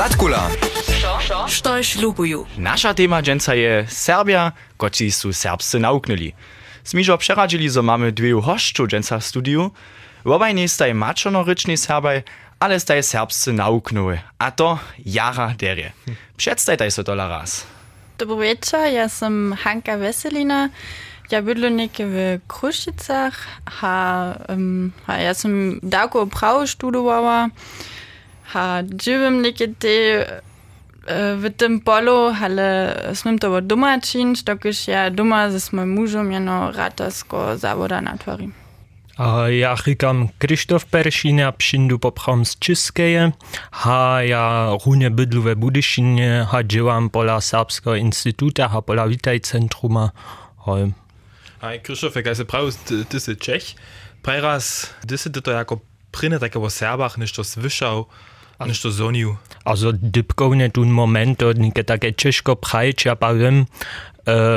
Zatkula. Što je šlubuju? Naša tema dženca je Serbia, koti su serbsce nauknuli. Smižo preradzili, zo mamy dviju hošču dženca v studiju. Wobajnej staj mačonorycznej serbaj, ale staj serbsce nauknuli. A to jara derje. Przedstajtaj se tola raz. Dobry wieczór, ja jestem Hanka Veselina. Ja bydlę niekie w Kruszczycach, a, um, a ja jestem dawko prawo studiowała. A żywam niekie te w tym polu, ale smiem to doma czynić, dokąd ja doma ze swoim mężem jeno ratarsko zawoda natworim. A ja říkam Krzysztof Peršina, přijdu popchom z Českeje, a ja runie bydlu ve Budyšinie, a dělám pola Serbského instituta a pola Vitaj centruma. Hoj. Hej, Krzysztof, jak se pravi, ty si Čech. Preraz, ty to jako prine také o Serbach, než to slyšel, Anš to zonil. Also dypkovne tun moment od neke také češko prajča ja pavem e,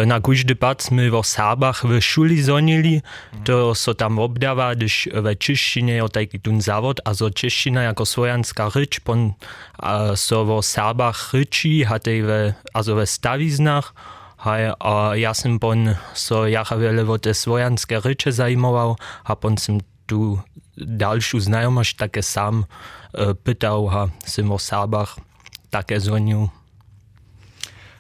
na kuž debat sme vo Sábach v šuli zonili, to so tam obdáva, když ve češtine je taký tun závod, a zo čeština ako svojanská ryč, pon a, so vo Sábach ryči, hatej ve, also ve staviznách, Hej, a ja som pon so jaha veľa o tie svojanské ryče zajímoval a pon som tu ďalšiu znajomošť také sám pytał, a o Serbach také zonił.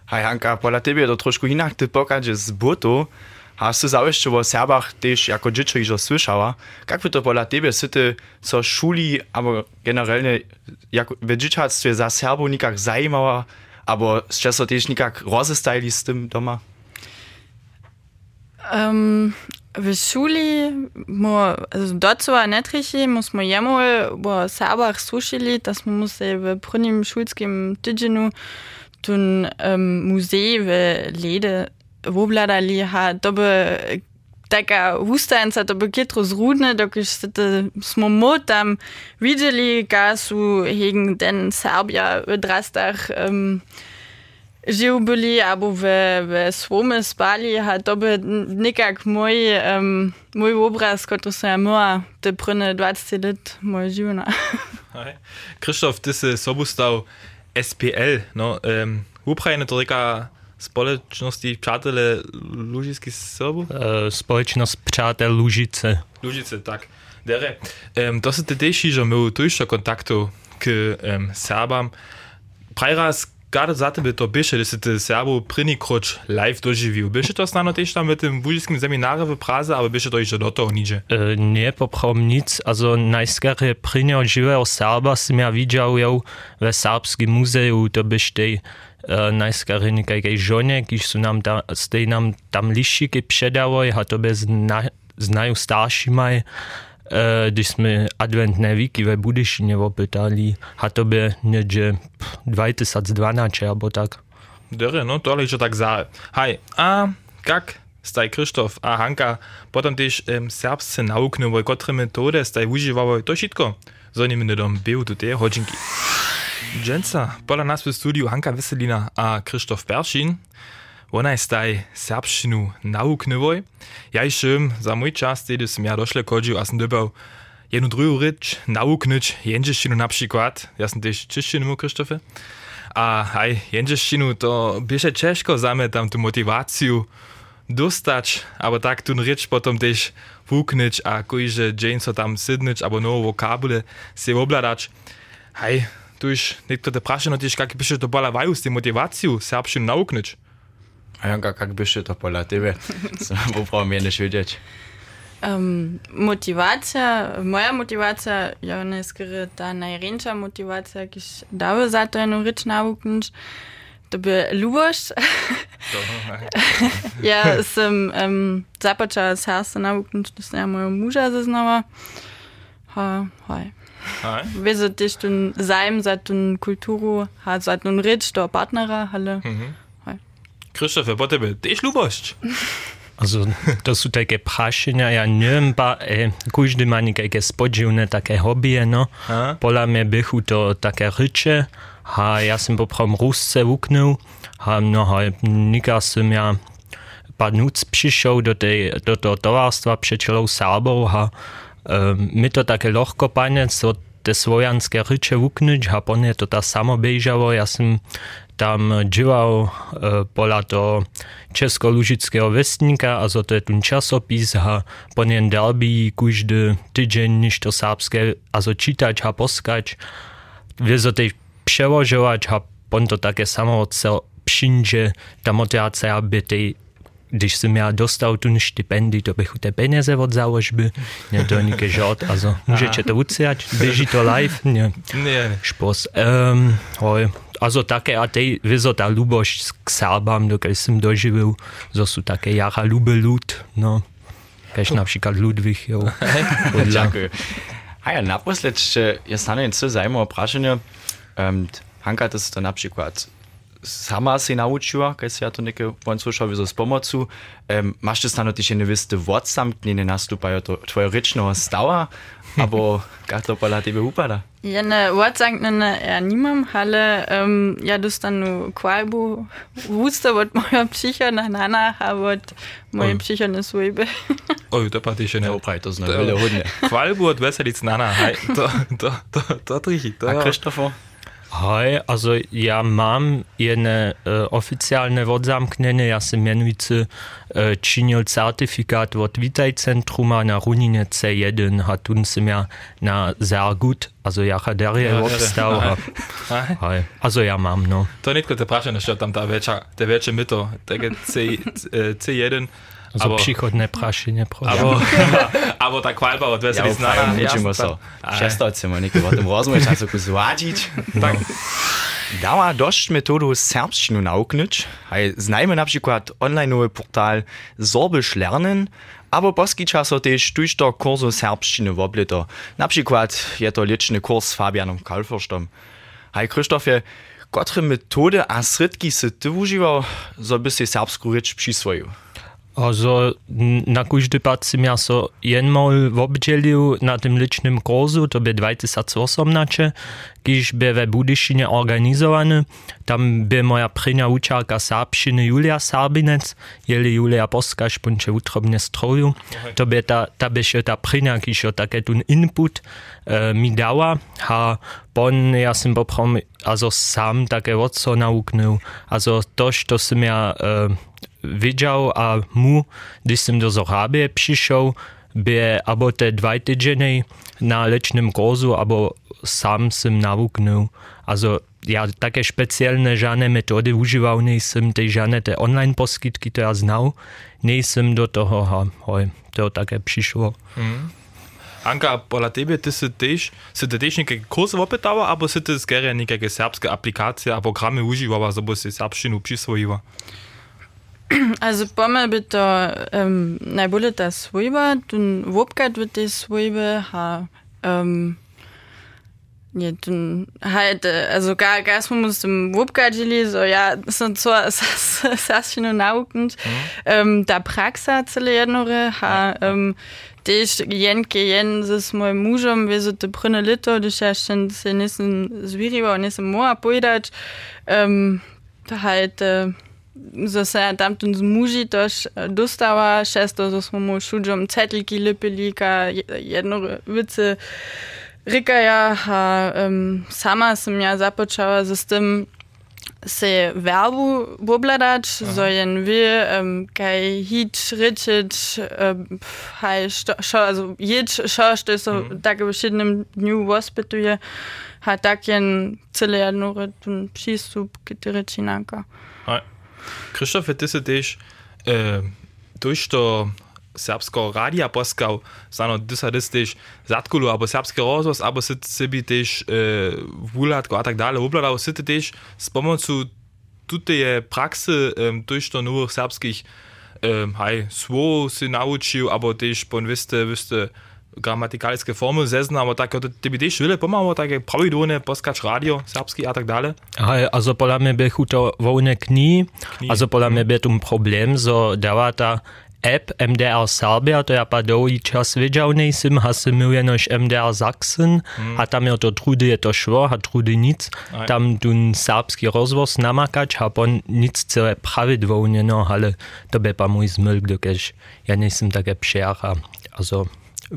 Hej Hanka, pola tebe to trošku inak ty pokaže z butu. Hast du zaujście o Serbach też jako dziecko już słyszała? Jak by to pola tebe syty co szuli, albo generalnie jak w dzieciactwie za Serbów nikak zajmowała, albo z czasu też nikak rozestajli z tym doma? Um, Висюли, мо доцува нетрихи, мо смо јамове во Сабах слушали, да смо му се во првним шулским тиджину тун музеј во Леде вобладали ха добе така густаенца добе кетро зрудне, док сите смо мо там видели га су хеген ден Србија во Драстах žil bili ali v, v svome spali, a to bi nekak moj, um, moj obraz, kot sem ja imela te prve 20 let moje življenja. Krištof, ti si sobustav SPL, no, um, uprajne to reka społeczności Pszatele Luzicki z sobą? E, społeczność Pszatel Luzice. Luzice, tak. Dere, um, to se te teši, že imel tujšo kontaktu k um, Serbam. Praj raz Gada za tebe to da si te Serbo kroč live doživil. Biše to snano tež tam v tem buđiskim seminare v Praze, aber biše to ještě do toho niže? E, nie, poprawom nic. Also najskare prinio żywego Serba som ja widział ją w Serbskim muzeum, to byś tej e, najskare nikajkej żonie, kiż su nam stej nam tam liściki przedało, a to bez zna, znają gdyż sme adventne wiki we Budyšinie opytali, a to by niedzie 2012 albo tak. Dere, no to jeszcze tak za. Hej, a jak staj Krzysztof a Hanka potem też um, serbscy nauknęły, które metody staj używały, to wszystko. Zanim nie dom był tutaj hodzinki. Dżęca, pola nas w studiu Hanka Weselina a Krzysztof Perszin. Ona jest taj serbszczynu nauknęły. Ja jeszcze za mój czas, kiedy som ja doszle kodził, a som dobał jednu druhou rycz nauknąć, jędrzeszczynu na przykład. Ja som też czeszczynu, Krzysztofie. A hej, jędrzeszczynu to bieže ciężko zame tam tu motywację dostać, aber tak tu rycz potem też wuknąć, a kojże dzień co tam sydnąć, albo nowe wokabule się obladać. Hej, tu już niekto te praszeno też, jak byście to balawaju z tej motywacją serbszczynu ja ga kak bi še to polateve, samo promjene švideć. Um, motivacija, moja motivacija, javna skr ta najrenča motivacija, ki je dava za to eno reč navuknič, da bi ljuboš. ja, sem um, započala s hersa navuknič, da sem ja moja muža zaznala. Ha, hoj. Wieso dich denn sein, seit du Kulturu, seit du Ritsch, du Partnerer, alle. Mhm. Krzysztof, po tebe też lubość. Also, to sú také prašenia, ja neviem, pa, e, každý má nejaké spodživné také hobby, no. A? Pola mňa bychu to také ryče, a ja som poprom Rusce vuknul, a no, a nika som ja núc přišel do, tej, do toho tovarstva přečelou Serbov a e, my to také lohko pane, so te svojanské ryče vuknúť a po to tá samo bežalo. Ja som tam działał pola to Českolužického vestníka, a to je ten časopis a po něm dalby každý tydzień niż to serbské, also čítať a poskać. Wie so tej przełożywać a pon to takie samo cel przyjdzie ta motywacja, aby tej když jsem já dostal tu štipendii, to bych u té peněze od záložby, ne to nikdy žod, also můžete to uciať, běží to live, ne, špos. Um, hoj, also také a tej, vyzo ta lubość k Serbám, dokud jsem doživil, zo sú také jara lube lud, no, kež například Ludwig, jo. Dziękuję. A ja naposled jest na co zajmowe prašenie. Um, Hanka, to jest to na przykład sama se naučiła, kaj se ja to neke von słyszał z pomocą, um, masz też stanowić jeszcze niewisty wort zamknięty nastupają to twoja ryczna stała, albo jak to pola tebe upada? Ja ne wort zamknięte ja nimam, ale um, ja dostanu kwalbu wusta od moja psycha na nanach, a od mojej psycha na swojby. Oj, to paty się nie upraj, to znaczy wiele hodnie. Kwalbu od weselic nanach, to, to, to, to, to, to, to, to, to, to, to, to, to, to, to, to, to, Hej, also ja mam jedne e, oficjalne odzamknienie, ja sam mianujcy e, činil certifikat od Witaj-Centruma na Runine C1, a tun sam ja na sehr gut, also ja haderie Ja, obstał, ja, hej, also ja mam, no. To nitko te prašenie, što tam ta väčšia, te väčšie myto, C, C1, also Za příchodné ne prašenie, prosím. Abo, abo tá kvalba od Vesely ja, Znara. Niečím sa. Šestovce ma niekto o tom rozmýšľa, sa ku zvádiť. Tak. Dała dość metodu serbszczynu nauknyć. Hej, znajmy na przykład online portal Sorbisch lernen, albo boski czaso też tuż do kursu serbszczyny w oblito. Na przykład jest to liczny kurs z Fabianem Kalforstom. Hej, Krzysztofie, kotre metody a srytki sy ty używał, żeby się serbską rzecz przyswoił? Also na sam ja so jenmal obdzielił na tym licznym kursu, to by 2018, kiż by we Budyšinie organizowany. Tam by moja prynia uczarka serbszczyny Julia Sarbinec, jeli Julia Poskasz, puncze utrobnie stroju. To by ta, ta by się ta prynia, o takie tun input e, mi dała, a pon ja sam poprom, also sam takie odco nauknął, also toż to sam ja e, viděl a mu, když jsem do Zorábie přišel, byl abo te dva týdny na lečném kurzu, abo sám jsem navuknul. Also, já také speciálně žádné metody užíval, nejsem tej žádné te online poskytky, to já znal, nejsem do toho, ha, hoj, to také přišlo. Mm. Anka, podle tebe, ty si tež, si ty tež nějaké kurzy opytala, abo si ty skvěle nějaké serbské aplikace a programy užívala, aby si serbštinu přisvojivala? Also Bomber wird da ähm, nein, Bullet das Sweeper, dann Wobgat wird das Sweeper, ha, ähm, ja, dann halt, äh, also gar, gar muss dem Wobgat so, ja, das sind so, das ist schon naugend, ähm, da Praxa zu lernen, ha, ähm, Dich jen gejen sis moi mujom wese de brune Liter, du herchten se nissen Zwiriwa und nissen Moa Boidat, ähm, halt, äh, so se tam ten z muži dostava, šesto, so smo mu šuđom cetliki lepili, ka jedno vice rikaja, a um, sama sem ja započala z tym se verbu bobladać, so jen wie, um, kaj hit, ryczyć, um, haj, što, šo, also jedź, šo, što so mm. tak w siedmym dniu hospituje, ha tak jen cele jedno ten przystup, który. Krzysztof, Christoph, das ist äh, durch der Serbsko Radia Boskau, sano disadistisch, zatkulu, aber Serbsko Rosos, aber sit sibitisch, äh, vulatko, a tak dalje, obladao sititiš, s pomoću tute prakse um, durch der nur serbskih, um, haj, svo si naučil, aber tiš, pon viste, viste, viste, gramatikaliske formy zeznamo, tako da ti bi te švile pomalo, tako pravidone, poskač radio, srpski a tak dalje. Aha, a so pola me bi huto volne kni, a so pola me bi tum problem, so davata app MDR Serbia, to ja pa dlouhý čas viděl nejsem, a se miluje než MDR Sachsen, mm. a tam je to trudy, je to šlo, a trudy nic, Aj. tam ten serbský rozvoz namakač, a pon nic celé pravidlovně, no, ale to by pa můj zmyl, když já nejsem také pšer a, a.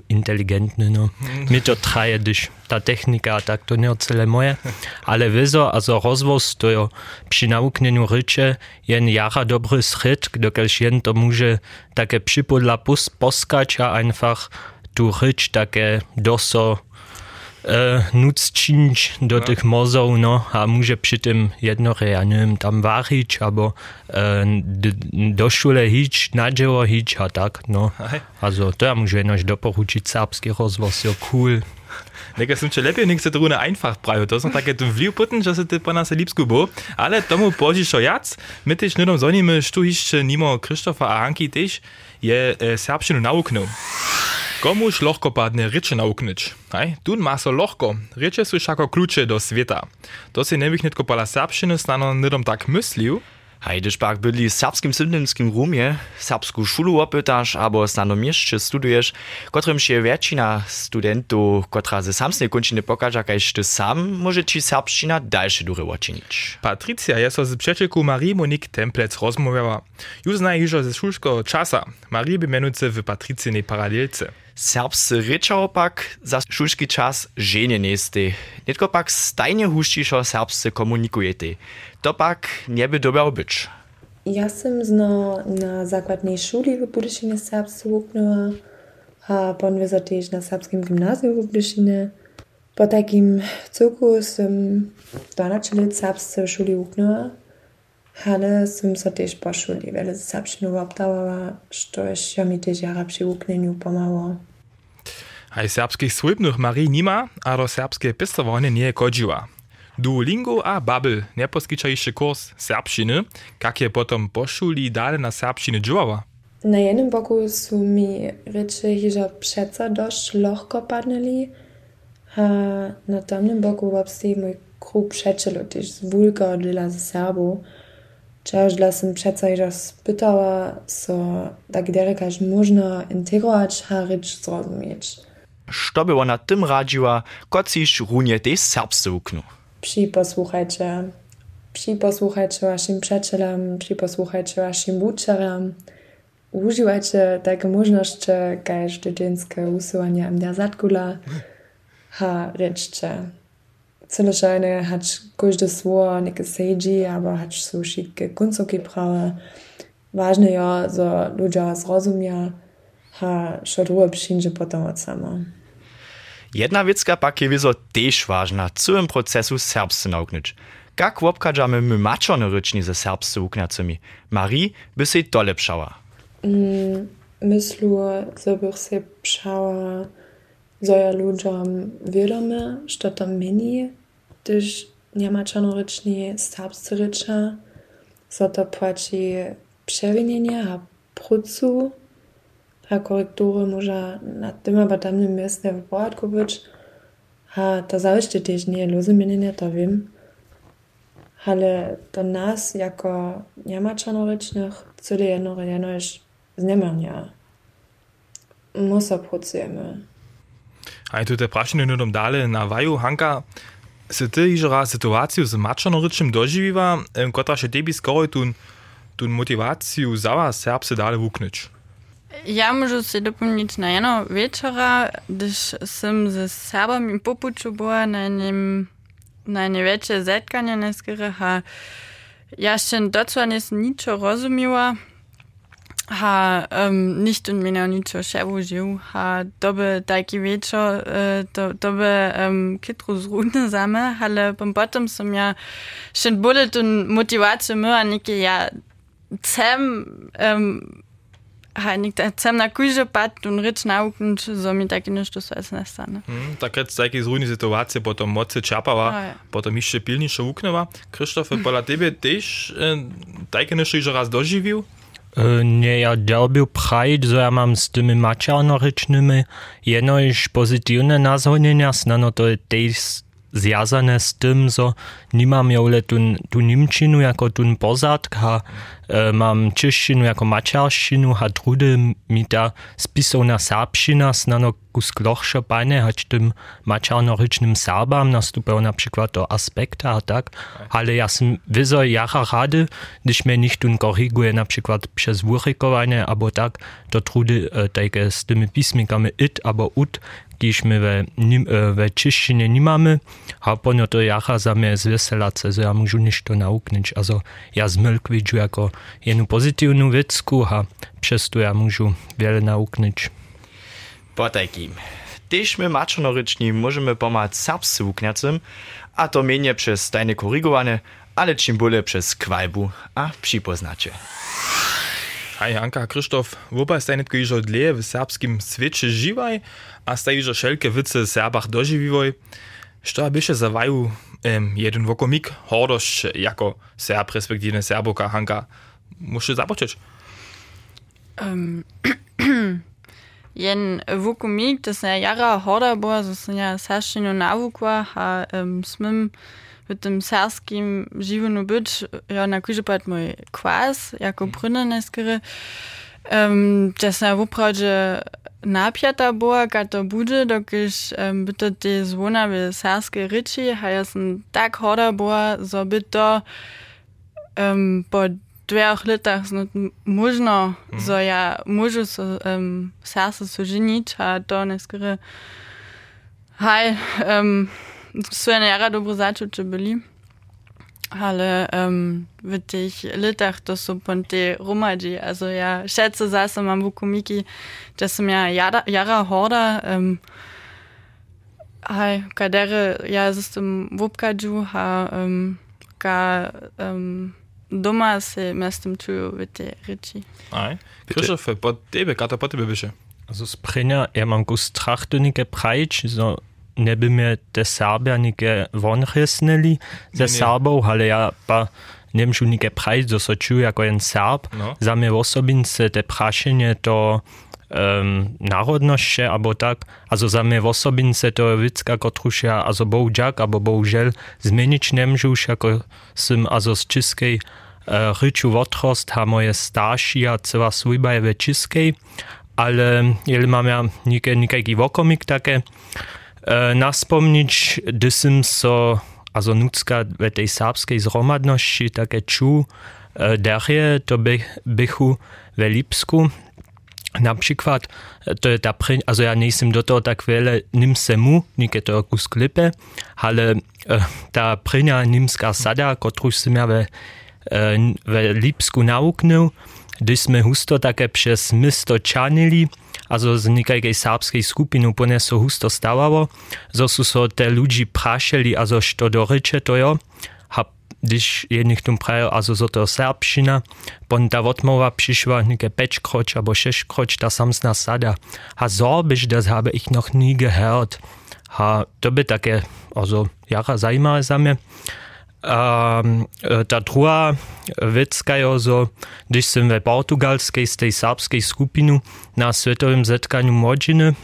inteligentny, no. Mi to traje, když ta technika, tak to nie celé moje, ale wizo, also rozwoz to jo przy nauknieniu rycze jen jara dobry schryt, dokelż jen to może takie przypodla poskać, a einfach tu rycz takie doso e, nuc činić do tych mozów, no, a może przy tym jedno, ja nie wiem, tam warić, albo e, do szule hić, na dzieło hić, a tak, no. Also, to ja może jednoś doporučić serbski rozwoz, jo cool. Nekaj som če lepiej, nek se to rune einfach prajo. To som také tu vliv potom, že se ty po nás líbsku bo. Ale tomu požišo jac. My tež nedom zoníme, što ještě nimo Krištofa a Hanky tež je e, serbštinu nauknul. Komuž lohko padne reče nauknič. Hej, tun ma so lohko. Reče sú šako kľúče do sveta. To si nebych netko pala serbštiny stano nedom tak myslil, Hajdyż pak byli w serbskim sydnymskim rumie, serbską szulu opytasz, albo stano mieście studujesz, kotrym się więksina studentów, kotra ze samsnej kończyny pokaża, kajś ty sam może ci serbszczyna dalsze dury uczynić. Patricia jest z przyjacielką Marii Monique Templec rozmawiała. Już zna już ze szulskiego czasa. Marii by mianujcy w Patricyjnej paralelce. Serbscy rečal pak za šulski čas žene nesti. Netko pak stajne huštišo serbsce komunikujete. To pak neby dobiał być. Já som zno na základnej šuli v Budyšine serbsku vuknula a ponveza tiež na serbskom gymnáziu v Budyšine. Po takým celku som 12 let serbsce šuli vuknula. Ale sam so też po szuli wiele serbszczynu obdawała, što mi też jara przy łuknieniu pomało. Aj serbskich słybnych Marii nima, a do serbskie pistowanie nie kodziła. Duolingo a Babbel nie poskyča jeszcze kurs serbšiny, jak je potom pošuli dalej na serbšiny džuvava. Na jednym boku są mi rzeczy, że przeca dość lohko padnęli, a na tamnym boku wopsi mój kruk przeczelo też z wulka dla Serbu. Sam przeca, że spytała, so tak derekaż można integrować, rycz zrozumieć. Što by ona tym radziła, kociś runie tej serbscy uknu? Przyposłuchajcie, przyposłuchajcie waszym przyjacielom, przyposłuchajcie waszym uczerom. Używajcie takie możliwości, jak studenckie usuwanie am der zatkula. Ha, rečcie. Celloscheine hat kuch de Swar nike Seiji, aber hat so schike Gunzoki prawe. Важно ја за луѓа зразумја, ha šaruje przyjdzie potem od sama. Jedna wiecka pak je wizo też ważna, całym procesu serbscy nauknąć. Jak łopkadzamy my maczone ryczni ze serbscy uknacami? Marii by się to lepszała. Mm, myślę, że by się pszała... że ja ludziom wiadome, że to mini, gdyż nie maczone ryczni serbscy rycza, że to płaci przewinienie a prucu, a korektury może na tym albo tamnym miejscu w porządku być. A to zawsze też nie rozumienie, to wiem. Ale do nas, jako niemaczanowicznych, cyle jedno jedno jest zniemania. Musa pracujemy. A je tudi vprašanje nudom dale na vaju, Hanka. Se ti že raz situacijo z mačano rečem doživiva, kot še tebi skoraj tu, tu motivaciju za vas, se apse dale vuknič? Ja, možu se dopomniti na eno večera, když sem z sabami popuču boja na enem največje zetkanje, na skirah. Ja, še docela nisem nič razumela ha ähm, nicht un Menaniter Chevrolet ha dobe daikiwecher äh, øh, do, dobe ähm, Kitrus Rune same halle beim Bottom som ja schon bullet und Motivatio mé anike ja Zem ähm, na kuže pat un rič nauken zo mi tak nešto sve nestane. Mm, takrat vsake zrujni situacije potom moce čapava, oh, ja. potom išče pilniša uknova. Krištof, pa tebe tež eh, tako nešto že raz doživil? E, nie, ja derbił prajt, że ja mam z tymi maczarnorycznymi jenoś pozytywne nazwonienia, znano to jest zjazane z tym, że nie mam jole tu, tu Niemczinu jako tu pozadk, a e, mam czeszczinu jako maciarszczynu, a trudy mi ta spisowna serbszczyna znano kus klochsze panie, choć tym maciarnorycznym Serbam nastupał na przykład do aspekta, a tak, ale ja sam wizo jara rady, gdyż mnie nicht tun korriguje na przykład przez wurykowanie, albo tak, to trudy e, takie z tymi pismikami it, albo ut, kiż my e, we czyszczynie nie mamy, a pono to jara za mnie zweselace, że ja muszę niż to nauknąć. Also ja z Mylk widzę jako jedną pozytywną wiecku, a przez to ja muszę wiele nauknąć. Po takim. Też my możemy pomagać serbscy wukniacym, a to mienie przez tajne korygowane, ale czym bole przez kwajbu a przypoznacie. Hej, Anka, Krzysztof, woba staj netko iżo dlje w serbskim świecie živaj, a staj iżo wszelkie wice Serbach dożywiwoj. Što byście zawaju um, jeden wokomik, hordość jako Serb, respektive Serboka, Hanka, muszę zapocząć. Um, jen vukumik, to sa jara horda bola, zo sa ja saštinu navukla a um, smim mit dem serskim živenu byť, ja na kúže pát môj kvás, ako brunne neskere, Das to sa vopravde napjata bola, kato bude, dokiž um, byto tie zvona v serske Ritchie, a ja som tak horda bola, zo ähm, um, latach snad można, mm. so ja możu so um, serce so żenić, a to nie skry, hej, um, so eine jara dobro začuče byli. Ale um, w tych latach to są ponte romadzi. Also ja schätze zase mam w komiki, że są ja jara, jara horda. Um, Hej, kadere ja jestem w obkadżu, a um, ka um, Doma er se mestim čuju vete reči. Aj. Krzysztof, po tebe, kata po tebe biše. Also sprenja, er mam gus trachtenike prajč, so neby mě te Serbianike von resneli, ze Serbou, ale já pa nemšu nike prajč, so čuju jako jen Serb. No. Za mě osobince te prašenje to um, národnoště, abo tak, a za mě v osobince to je víc jako trušia, a bohužel, abo bohužel změnit nemůžu, jako jsem, a z českej uh, ryczu otrost, ha moje starši a cała svojba je českej, ale jeli mam ja nike, nikajki vokomik takie, e, naspomnieć, gdy sam so, also w tej serbskiej zromadności takie czuł, e, derje to by, bychu w Lipsku, na przykład, e, to je ta pryn, also ja nie jestem do tego tak wiele nim semu, nikie to kus klipe, ale e, ta prynia nimska sada, kotruż sam ja E, ve Lipsku nauknul, když husto také přes město čanili, a zo z některé sábské skupiny poneso husto stávalo, zo jsou so te lidi prašeli a zo što doryče to jo, a když jedných tom prajel a zo zo to serbština, pon ta odmova přišla nějaké peč kroč abo šeš kroč, ta sam z nás sada. A zorbiš, das habe ich noch nie gehört. A to by také ozo jara zajímavé za mě. Um, ta druga wecka je so, když jsem ve portugalskiej z tej serbskiej skupinu na światowym zetkaniu młodziny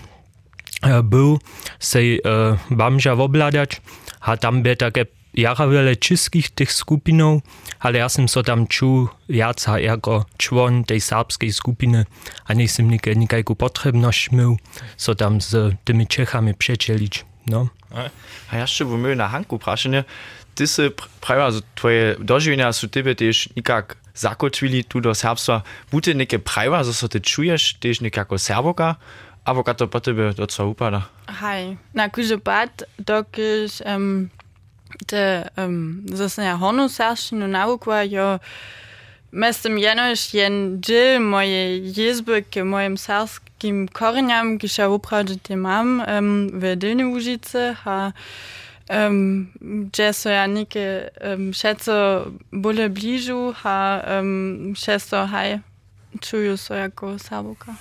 uh, był, sej uh, bamža obladać, a tam by takie jara wiele českých tych skupinów, ale ja sam so tam czuł jaca jako człon tej serbskiej skupiny, a nie nikaj, nikajku potrzebność miał, so tam z tymi Czechami przecielić. No. A jeszcze bym na Hanku praszenie, ty si prawa, also tvoje doživljenja su tebe tež nikak zakotvili tu do serbstva. Bute neke prawa, so so ty čuješ tež nekako serboka, abo kad to po tebe docela upada? Hej, na kuže pat, dokiž um, te um, zase ja honu sarščinu naukva, jo mestem jenož jen džil moje jezby k korenjam, kiž ja upravdže te mam um, v Dilne Užice, a Um, so ja nike um, šeco bole bližu, a um, šesto haj čuju so jako sabuka.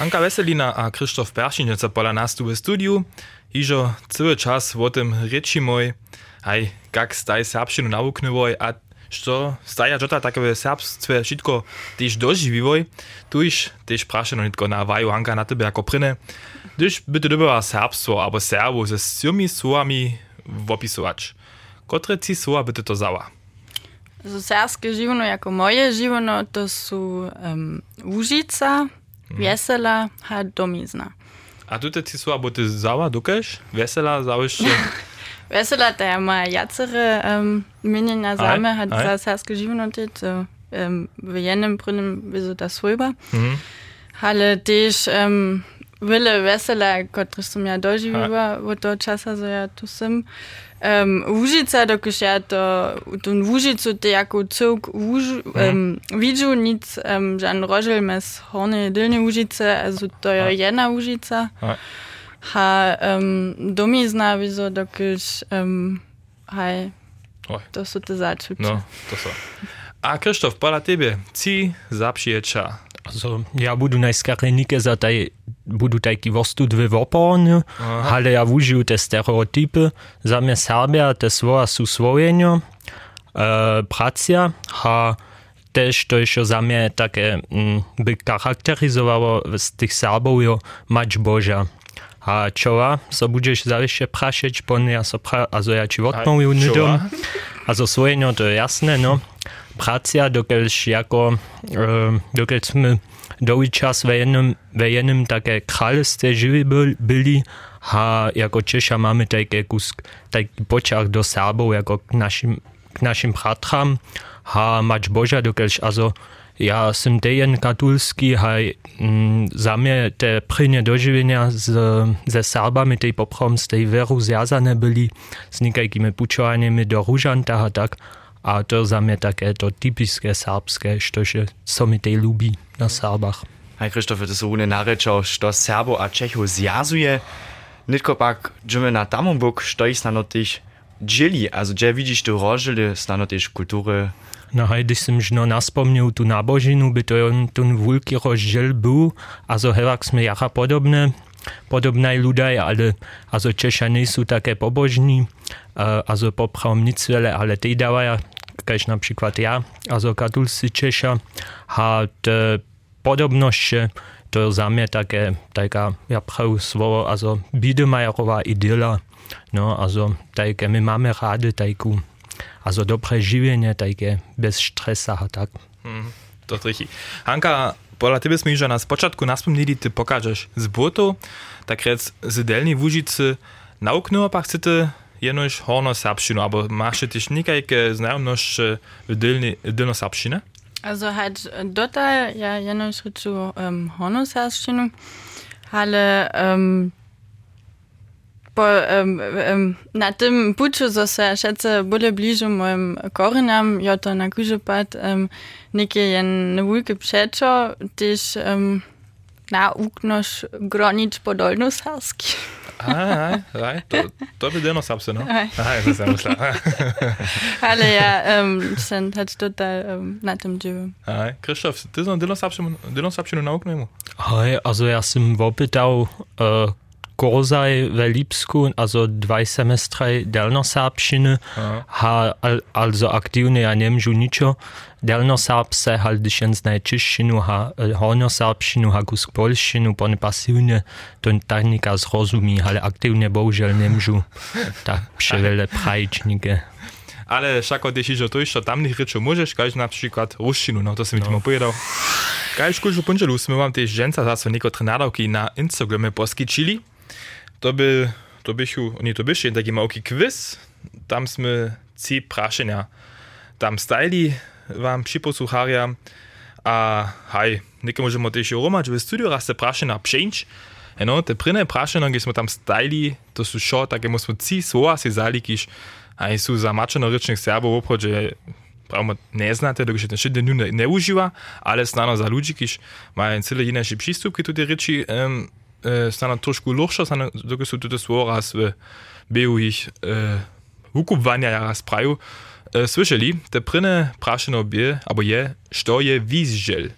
Anka Weselina a Krzysztof Peršinec pola nas tu w studiu. Iżo cały czas o tym rieči moj, hej, jak staj serbšinu nauknywoj, a što staja džota takové serbstve všetko tiež doživivoj, tu iš tiež prašeno nitko na vaju Hanka na tebe ako prine, když by to dobywa serbstvo albo serbu ze sjomi słowami wopisować. Kotre ci słowa by to zała? So serbskie żywono jako moje żywono to są um, Łužica, Wiesela, a Domizna. A tu te ci słowa by ty zała, dukeš? Vesela, zawisz Veselata ja ma jacere ähm, Minina same hat das Herz geschrieben und dit ähm, jenem Brunnen wieso das rüber. Mhm. Halle dich ähm, Wille Vesela Gott zum ja Deutsch über wo Deutsch hast also ja du sim. Ähm, Užica do Geschärte und Užicu Deako Zug Vidju mhm. ähm, nic ähm, Jan Rožel mes Horne Dilne Užice also teuer Jena Užica. Ja. Aj. Ha, um, domizna, wieso, dokud, um, haj, Oj. to są te začuty. No, to so. A Krzysztof, pola tebe, ci zapšieča. Also, ja budu najskarenike za taj, budu tajki vostu dve voporne, ale ja vužiju te stereotypy, za mnie Serbia te svoja su svojenjo, e, pracja, ha też to jeszcze za mnie takie mm, by charakteryzowało z tych Serbów jo mać Boża. A čova, so budeš zaviše prašeć, pon ja so pra, also ja nie čova? dom. Also svojenjo to je jasne, no. Pracja, dokelž jako, e, dokelž my doły czas w jednym, w jednym takie królestwie żywi byl- byli, a jako Czesza mamy takie kusk, taki pociąg do Serbów, jako k naszym, k naszym bratram, a mać Boża, dokelž, also Ja sem Dejan a mm, haj samje te prinje doživljenja z, ze Serbami tej poprom z tej veru zjazane byli s nekajkimi pučovanjami do Ružantaha tak a to samje také to typické serbské, što se so mi tej lubi na Serbach. Hej Krzysztof, to są une narečo, što Serbo a Čecho zjazuje. Nitko pak džeme na tamombuk, što ich snanotich džili, also dže vidiš tu rožili snanotich kultury, No hej, když jsem žno naspomněl tu nábožinu, by to jen ten vulký rozděl byl, also hevak jsme jacha podobné, podobné ale also Češa nejsou také pobožní, uh, also popravom nic veľa, ale tej dávajú, kaž napríklad ja, also katolci Češa, a te podobnosť, to je za mě také, taká, ja prav slovo, also Biedemajerová idyla, no, also také, my máme rádi takú, Also dobre življenje, také bez stresa a tak. Mm, to trichy. Hanka, podľa tebe sme, že na spočiatku naspomnili, ty pokážeš z botu, tak rec z delní v Užici na okno, pak chcete jenož horno sapšinu, alebo máš tiež nekajke známnosť v delno sapšine? Also halt dotal, ja jenož reču um, horno sapšinu, ale um, Pa, um, um, na tem puču so se šece bolje bližu mojim korenam, jo to na kužopat, um, nekje je na vujke pšečo, tiš um, na uknoš gronič podolno saski. Aj, aj, aj, to, to bi delno sapse, no? Aj, aj to sem mislila. Ale ja, um, sem pač total um, na tem živim. Aj, Krištof, ti si delno sapšemu na oknu? Aj, also ja sem vopet dal uh, eh, kurzaj ve Lipsku, also dva semestre delnoserbščiny, ha, al, also aktivne ja nemžu ničo, delnoserbse, hal znaj češtinu, ha, eh, hornoserbščinu, ha kus polščinu, pone pasivne, to technika zrozumí, ale aktivne bohužel nemžu tak przewele prajčnike. Ale všako ty že to jeszcze tam nicht rečo môžeš, kaž na przykład ruštinu, no to som mi no. Kaž kulžu punčelu sme vám tiež ženca zase niekotre nadavky na Instagrame poskyčili. To by, to bych ju, nie to byś, taki małki quiz. Tam sme ci prašenia tam stajli vám připosłucharia. A haj, niekie możemy też romać w studiu raz te prašenia przeńć. No, te prynne prašenia, gdzie sme tam stajli, to sú šo, také musimy ci słowa si zali, kiž aj sú za mačeno-rečných Serbov v obchode, pravmo ne znate, dokud ten šit ne, ne užíva, ale snano za ľudí, kiž majú celé iné prístupky tu tie reči, um, stana trošku loša, stana dok su tute svora sve beju ih ukupvanja jara spraju, slyšeli, te prine prašeno bje, abo je, što je vizžel,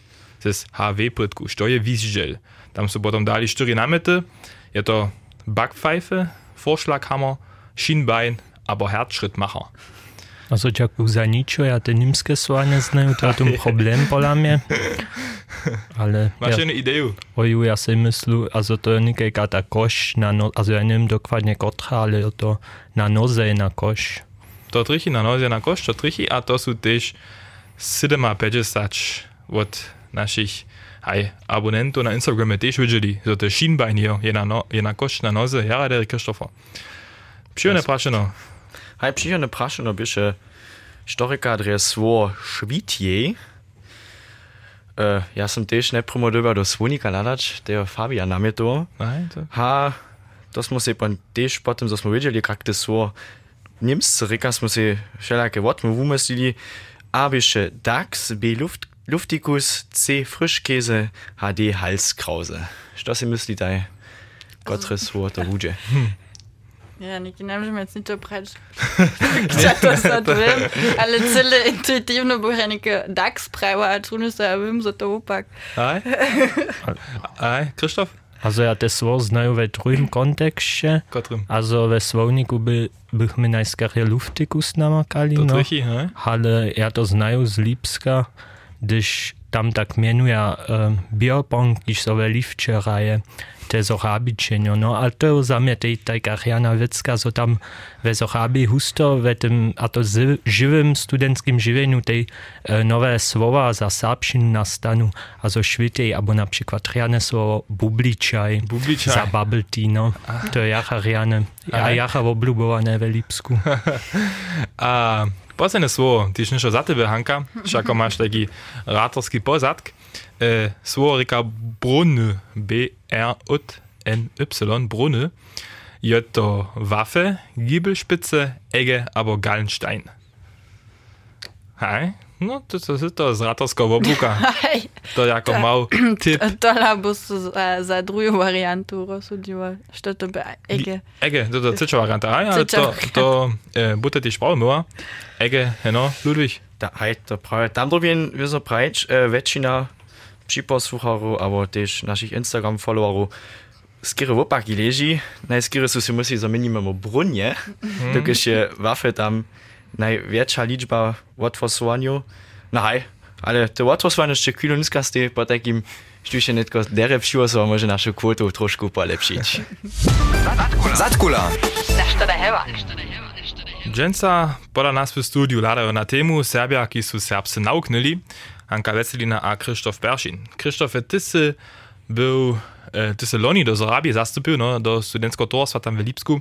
z HV pritku, što je vizžel. Tam su potom dali čtyri namete, je to Backpfeife, Vorschlaghammer, Schienbein, aber Herzschrittmacher. Also dziękuję za niczo, ja te niemskie słowa nie to jest problem pola mnie. Ale Masz ja, ideę? oju, ja sobie myślę, also to nie jaka ta kosz na no, also ja nie wiem dokładnie kotra, ale to na noze na kosz. To trichy na nozie na kosz, to trichy, a to są też 750 od naszych hej, abonentów na Instagramie też widzieli, że to hier, je na, no, je na kosz na noze, ja Christopher. Przyjemne praszeno. Hej, Halbschicherne prašeno biše štorika dresvo švitje. Uh, äh, ja sam też nie promodował do słonika nadać, tego Fabian nam je to. Ha, to smo se pa też potem, co smo wiedzieli, jak to sło Niemcy, rika smo se wszelakie wotmy wumyslili, abische DAX, B Luft, Luftikus, C Frischkäse, HD Halskrause. Što si myśli taj, Gotres Wort, der Wudzie? Ja nie, nam, że nie preč. Če to sad vem, ali celo intuitivno bo že neka DAX prava, čuno se ja vem, zato upak. Aj? Aj, Kristof? Also ja das Wort znaju we drugim kontekście. Kotrym? Also we słowniku by, bychmy najskarje luftik usnamakali. To no. trichy. Ale ja to znaju z Lipska, gdyż tam tak mienuje um, biopong, gdyż sobie lifcie raje te zorabicie, no, ale to za tej taka riana wiecka, so tam we zorabi husto, we tym, a to żywym studenckim żywieniu tej e, nowe słowa za serbszczynu nastanu, also świetej, albo na przykład riane słowo bubliczaj, Bubliczaj. za bubble tea, no, to jacha riane, a Aha. jacha oblubowane we Lipsku. A posledné slovo, ty niečo za tebe, Hanka, však máš taký rátorský pozadk. E, slovo reka Brunne, R-U-T-N-Y, Brunne. Jötter Waffe, Giebelspitze, Egge, aber Gallenstein. Hi. No, to, to, to z Ratovského obuka. To jako mal typ. Tohle busu za druhou variantu rozsudila, že to by Ege. Ege, to je třetí Variante. A ah, ja, to, to e, bude ty špalmova. Ege, no, Ludvík. Da, hej, to právě. Tam drobně vyzo prajč, většina przyposłucharu albo też naszych Instagram followerów skiery wopak i leży, najskiery są musi za minimum o brunie, mm. tylko się wafy tam największa liczba w otworsłaniu. No hej, ale te otworsłanie jeszcze kilo niska z tej po takim Štuše netko dere všivo so može našo kvotu trošku polepšiť. Zatkula. Dženca podľa nás v studiu ládajú na tému Serbia, akí sú Serbse nauknili. Anka Veselina a Krzysztof Peršin. Krzysztof, ty si był, e, ty si loni do Zorabie zastupil, no, do studentského towarstwa tam w Lipsku.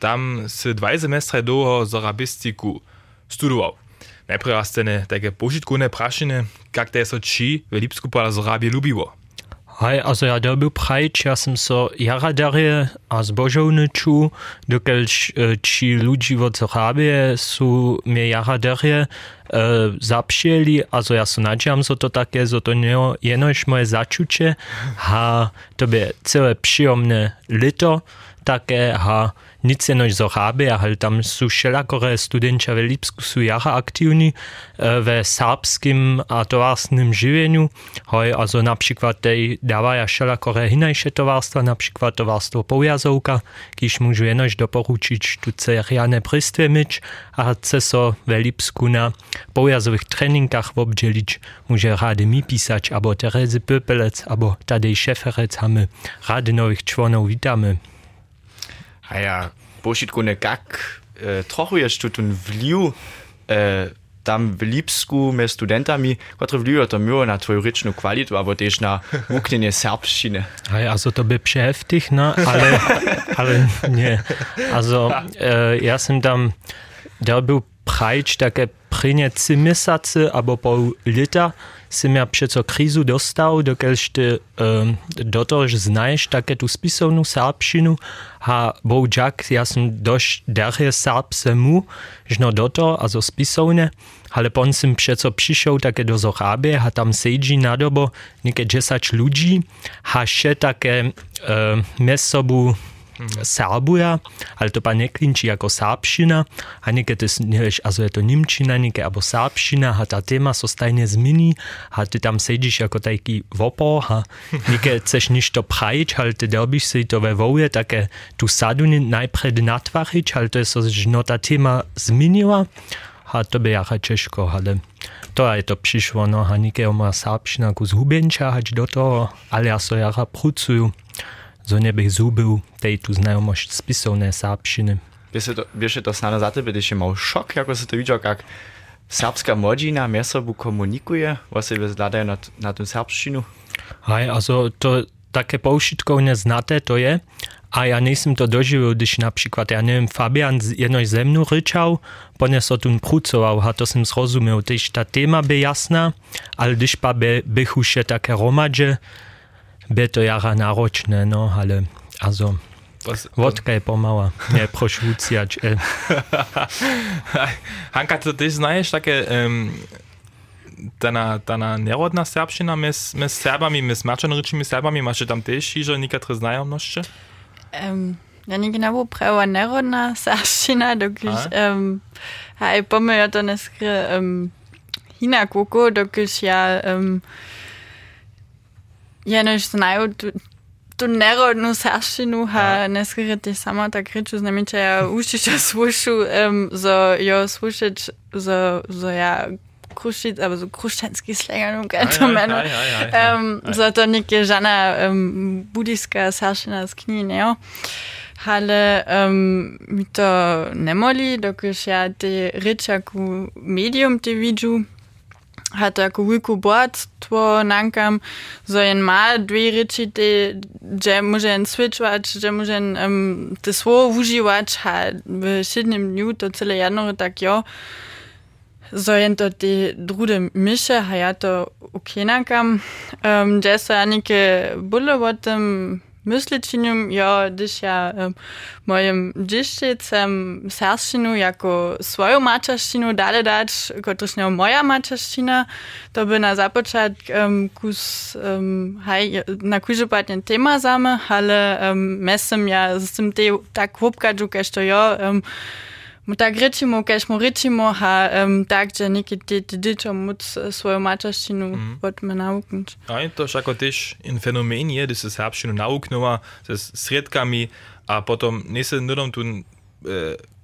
Tam si dva semestre dlouho zorabistiku studował. Najprve raz te takie požitkovne prašine, jak te so či v Lipsku poda Zorabie lubiło. Hej, also ja dobil prajč, ja som so jara darie a zbožovny ču, dokelž e, či ľudí od Zorabie sú mnie jara darie e, zapšieli, also ja so nadziam, so to také, so to nie jenož moje začuče, a to by celé przyjemne lito, také, a nic jenož zorábe, ale tam jsou všelakové studentče v Lipsku, jsou jaha aktivní e, ve Sábském a továrstvním živeniu. Hoj, a zo například tej dávají všelakové hinajše továrstva, například továrstvo Poujazovka, když můžu jenož doporučit tu ceriane pristvěmič a chce so ve Lipsku na Poujazových tréninkách v obdělič může rádi mi písač, abo Terezy Pöpelec, abo tady Šeferec, hamy rádi nových členů vítáme. Ah ja, Bullshit gune gak äh, trochu tutun vliu äh, tam Lipsku med studentami, kateri vlivajo tam jo na teoretično kvaliteto, aber tež na uknjenje srpščine. Aj, also to bi bešeftig, ne, ale, ale ne. Also, äh, jaz sem tam, da bil prajč, tako Prynec si misace abo pol lita symja přeco krizu dostal, dokelž ty um, ehm, dotož znaješ také tu spisovnou sápšinu a boudžak ja som doš derhe sáp semu, žno doto a zo spisovne, ale pon jsem přeco přišel také do Zorábie a tam sejdží na dobo nike 10 ľudí a še také uh, mesobu Serbuja, ale to pa ne klinči jako serbščina, a to neš, also je to nimčina, nekaj abo serbščina, a ta tema so stajne zmini, a ty tam sediš jako taki vopor, a nekaj chceš ništo prajič, ale ty derbiš si to ve voje, také tu sadu najpred natvarič, ale to je so, že no ta tema zminila, a to by jaka ciężko, ale to je to przyszło, no, a ma serbszczyna kus hubięcia, hać do toho, ale ja so jaka pracuju, so nie bych zubył tej tu znajomość serbszczyny. Wiesz to, wiesz to snadno za tebe, gdyś mal szok, jako se to widział, jak serbska młodzina między sobą komunikuje, was sobie zladają na, na tę serbszczynu. Hej, also to takie použitkovne znate to je, a ja nisem to doživil, když napríklad, ja neviem, Fabian z jednoj ze mnou ryczał, ponie so tu prucoval, a to som zrozumiał, když ta téma by jasná, ale když pa by, bych už je také romadže, by to jara náročné, no, ale also, Was, vodka je pomała, nie. E. Hanka, to ty znajesz takie um, dana, dana nerodna serbščina mes, mes Serbami, mes mačanoričimi Serbami, maš tam też iżo niektóre znajomności? Um, ja nie genau prawa narodna sarščina, dokiž um, haj pomyja to neskry um, hina kuku, dokiž ja um, Janoš znaju tu nerodnu saršinu, a neskakrat je sama ta kriču, znam, če ja učiš slušu, um, za jo slušač, za, za ja krušic, aber so kruščanski slang, um, kaj to meni. Um, zato nekje žana um, budijska saršina z knjinejo. Ale um, mi to ne moli, dokler ja te rečak v medium te vidim. Ha to jako wielku bohatstvo nankam, so jen ma dve reči te, že može en switchwać, že može en um, te svo užiwać, ha v šednem dniu to cele january tak jo, so jen to te drude myše, ha ja to ukenakam, um, že so ja neke bole o myślečinjum, když ja um, mojem dzieszczycem sarščinu jako swoją mačaštinu dale dać, kotryż nie moja mačaština, to by na započat um, kus, um, haj, na kujże patnie tema same, ale um, mesem ja z tym te tak chłopkadżu, kaž to jo, um, mu tak rečimo, kaž mu rečimo, ha um, tak, že neki te, te dičo nauknúť. Aj, to všako też in fenomen je, gdy se serbščinu nauknula se sredkami a potom nie se nudom tu e,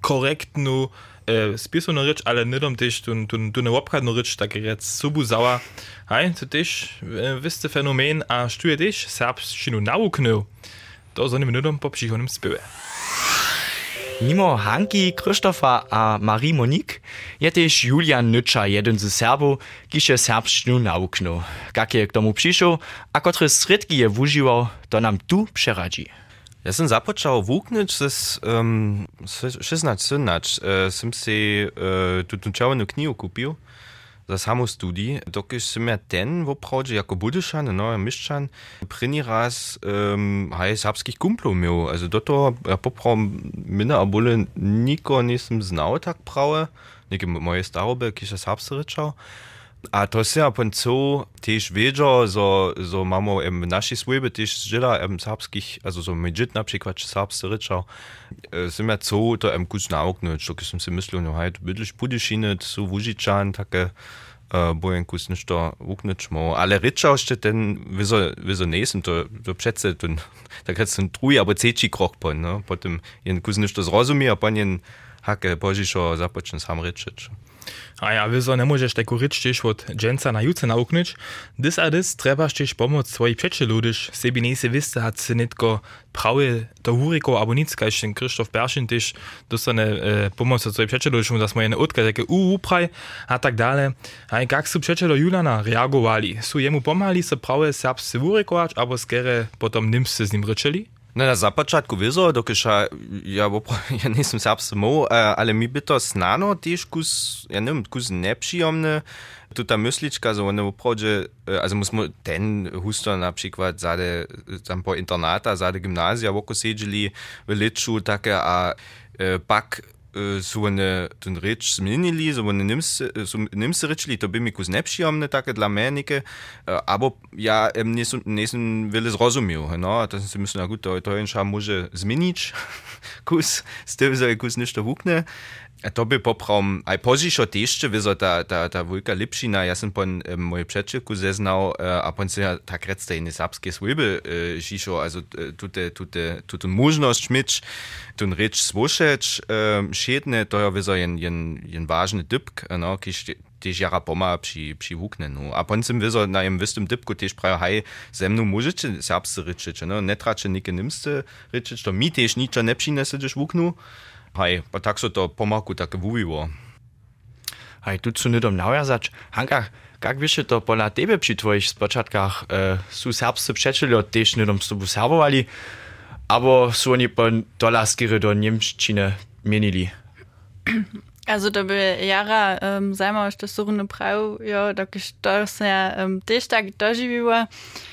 korektnu e, spisovnu reč, ale nudom też tu, tu neobchadnu reč, tak rec subu zała. Aj, to też e, wiste fenomen a štuje serbščinu nauknul. To zanime nudom po przychodnym spiewie. Mimo Hanki, Krzysztofa a Marie Monique je też Julian Nycza, jeden z Serbów, kiż je serbszczynu nauknął. Jak je k tomu przyszł, a które sredki je wużywał, to nam tu przeradzi. Ja sam započal vuknąć z um, 16-17. Uh, sam si uh, tu čavanu knjigu kupil za samo studij, dokiž sem ja ten v opravdu jako budyšan, no, miščan, první raz um, haj serbských kumplov měl. Also do toho, ja poprav mine a bole niko nisem znal tak prawe, neke moje starobe, kiž je serbse rečal. A to se ja pon co tež wiedział, so, so mamo em naši swojby tež žila em serbskich, also so medžit na przykład serbse rečal, e, sem ja co to em kus nauknąć, dokiž sem si myslel, no haj, bydliš budyšinet, su vužičan, takie, uh, bojen kus nešto uknąć mo, ale ryczał jeszcze ten, wieso, wieso nesem, to, to přece, to, tak hat ten truj, aber ceči krok pon, no, potem jen kus nešto zrozumie, a pon jen hake božišo započne sam ryczeć. A ja wyzo nie możesz tego rycz też od dżęca na juce nauknąć, dys a dys trebasz też pomóc swojej przyjacielu, gdyż sebi nie se wiste hat se nitko prawie do huriko albo nic, kaž ten Krzysztof Peršin też dostane e, pomoc od swojej przyjacielu, gdyż mu das moje uhu praj, a tak dalej. A jak su przyjacielu Juliana reagowali? Su jemu pomali se prawie serbscy hurikować, albo skere potom nimscy z nim ryczeli? Ne, na započatku vezo, dok je še, ja, bo, ja nisem se samo, eh, ali mi bi to znano, tiš kus, ja ne vem, kus nepšijomne, tu ta mislička, za ono prođe, ali mi smo ten husto, na primer, zade, tam po internata, zade gimnazija, voko seđeli v liču, take, a eh, pak so ne, ten reč zmenili, so ne nemci rečili, to bi mi ko znepšijom ne take dla menike, abo ja em nisem, nisem vele zrozumil, no, to sem si mislil, na gut, to, to je en šam može zmenič, kus, s tem za kus nešto vukne, uh, to by poprom, aj požišo tešte, vizo ta, ta, ta vulka Lipšina, ja sam pon e, moje przeczylku zeznał, e, a pon se tak rec tej nesapskie swilby e, žišo, also e, tute, tute, tute możność mieć, tun rycz swuszecz, e, šedne, to ja vizo jen, jen, jen ważny dybk, no, kiż tež jara poma przy, przy wuknenu. A potem wizo na jem wystym dybku tež prajo, hej, ze mną możecie serbscy ryczyć, no, nie tracie nike nimscy to mi tež przynese, gdyż wuknu, Hej, pa tako so to pomaku tako vuvivo. Hej, tu so nedom navrzač. Hanka, kak bi še to pola tebe pri tvojih spočatkah? E, su serbsci přečeli od tež nedom s tobu serbovali, abo so oni pa dolarskire do njemščine menili. Also da by Jara ähm, sei mal, dass so eine Brau, ja, da gestört ja ähm, Tisch da doživiva. Da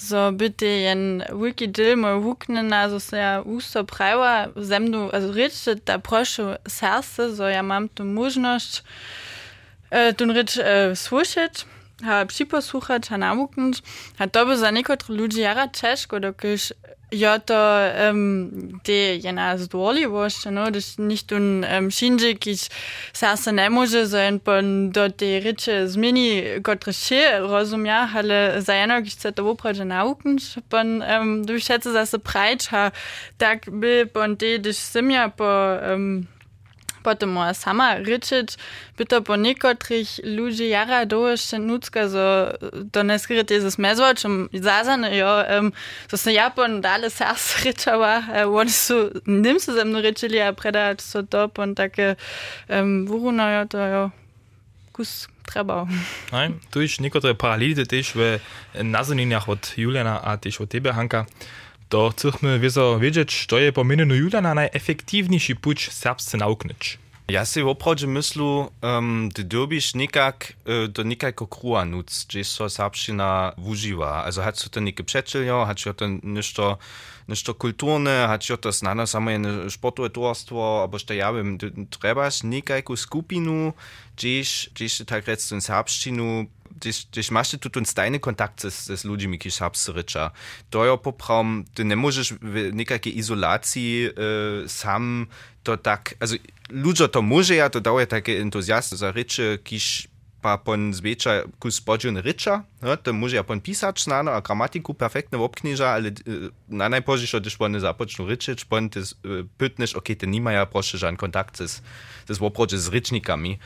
So, bitte jen wilki dilmo vuknena, so se usto prava, zemnu, also reč, da prošu Serse, so ja mam du možnost, äh, tu Rich, äh, slušati, a priposlušati, a hat a to bo Jara Tschesch, oder jara ja, da ähm, die jena z doli vošče, no, da nicht un ähm, Shinji, ki sasa ne može za en pa do te reče zmeni kot reše, razumja, ale za eno, ki se to opraže nauknš, pa um, da bi šece zase prajča, tak bi bon, die, da sem ja pa... ähm, Potemor sama richet bitte po nekotrich ludzi jara doješte nucka so to ne skrite ze smezvočem zazane jo um, ähm, so se Japon dale sas richava uh, äh, oni su nim se zemno rečili a preda so top on take um, ähm, vuruna jo to jo kus trebao. Aj, tu iš nikotre paralelite tež äh, v nazaninjah od Juliana a tež od tebe Hanka. Uh, To chcemy wiedzieć, co je po minenu Juliana najefektywniejszy puć serbscy nauknąć. Ja si opravdu myslu, um, da dobiš nekak, uh, do nekako krua nuc, gdzie so serbština uživa. Also hat so to neke przeczyljo, hat so to nešto, nešto kulturne, hat so to znano samo jedno sportové tovarstvo, abo što ja viem, trebaš nekajku skupinu, gdzieś, gdzieś tak rec ten serbštinu gdzieś, gdzieś masz tu stajny kontakt z, z ludźmi, ki serbscy rycza. To ja poprawam, ty nie możesz w niekakiej izolacji e, sam to tak, also ludzie to może, ja to daje takie entuzjazm za rycze, kiż pa pon zwiecza ku spodziun rycza, no, to może ja pon pisać znano, a gramatiku perfektnie obkniża, ale e, na najpozdziej, gdyż pon zapoczną ryczyć, pon ty pytniesz, okej, okay, ty nie ma ja proszę żaden kontakt z, z oprodzie z rycznikami.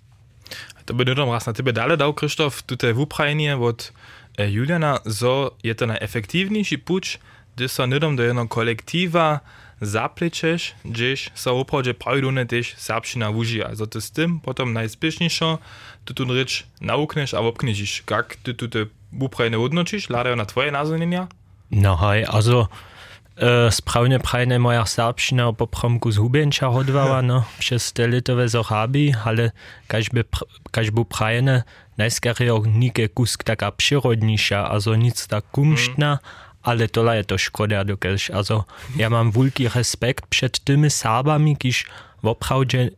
To by dodom raz na tebe dale dał, Krzysztof, tutaj w Ukrainie od e, Juliana, so je to najefektywniejszy puć, gdy so nidom do jednego kolektywa zaplečeš, gdzieś so oprodzie prajdune też serbština uži. Also to z tym potem najspieszniejszo, ty tu rycz naukniesz, a obknižiš. Jak ty tu te Ukraine odnočiš, ladają na twoje nazwienia? No hej, also sprawnie prajne moja serbština po promku z Hubienča hodwała, no, przez te litowe zochabi, ale każby, każby prajne najskariej nike kusk taka przyrodnisza, also nic tak kumštna, mm. ale tola je to szkoda dokelž. Also ja mam wielki respekt przed tymi Serbami, kiż w oprawdzie,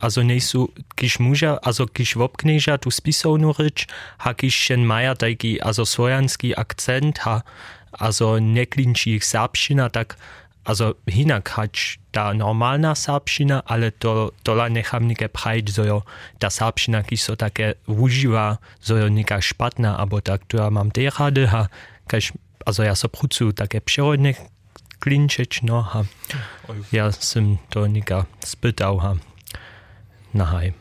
also nie są, kiż muża, also kiż wopknieża tu spisowną rycz, ha kiż się maja taki, also swojanski akcent, Also neklinčí ich srbština, tak also hinakač ta normálna srbština, ale to, tola nechám nike prajť, zojo ta srbština, ki so také užíva, zojo nika špatná, abo tak, tu mám tej rady, a kaž, also ja so prúcu také přírodné klinčeč, no a ja som to nika spýtal, a nahaj.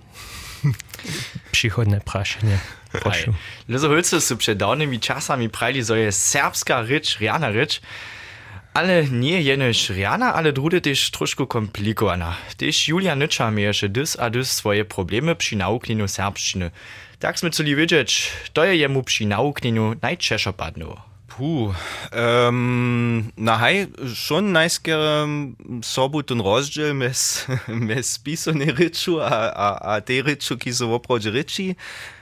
Przychodne praszenie. Proszę. Lezo hülce su przed dawnymi czasami prali, so je serbska rycz, riana rycz, ale nie jenoś riana, ale drugie też troszkę komplikowana. Też Julia Nycza mierzy dys a dys swoje problemy przy nauknieniu serbszczyny. Tak sme chceli wiedzieć, to je jemu przy nauknieniu padło. Puh, ähm, na nahaj, schon najskeram ähm, sobu und rozdjel mes, mes pisone Ritschu, a, a, a te reču, ki so oprođe reči.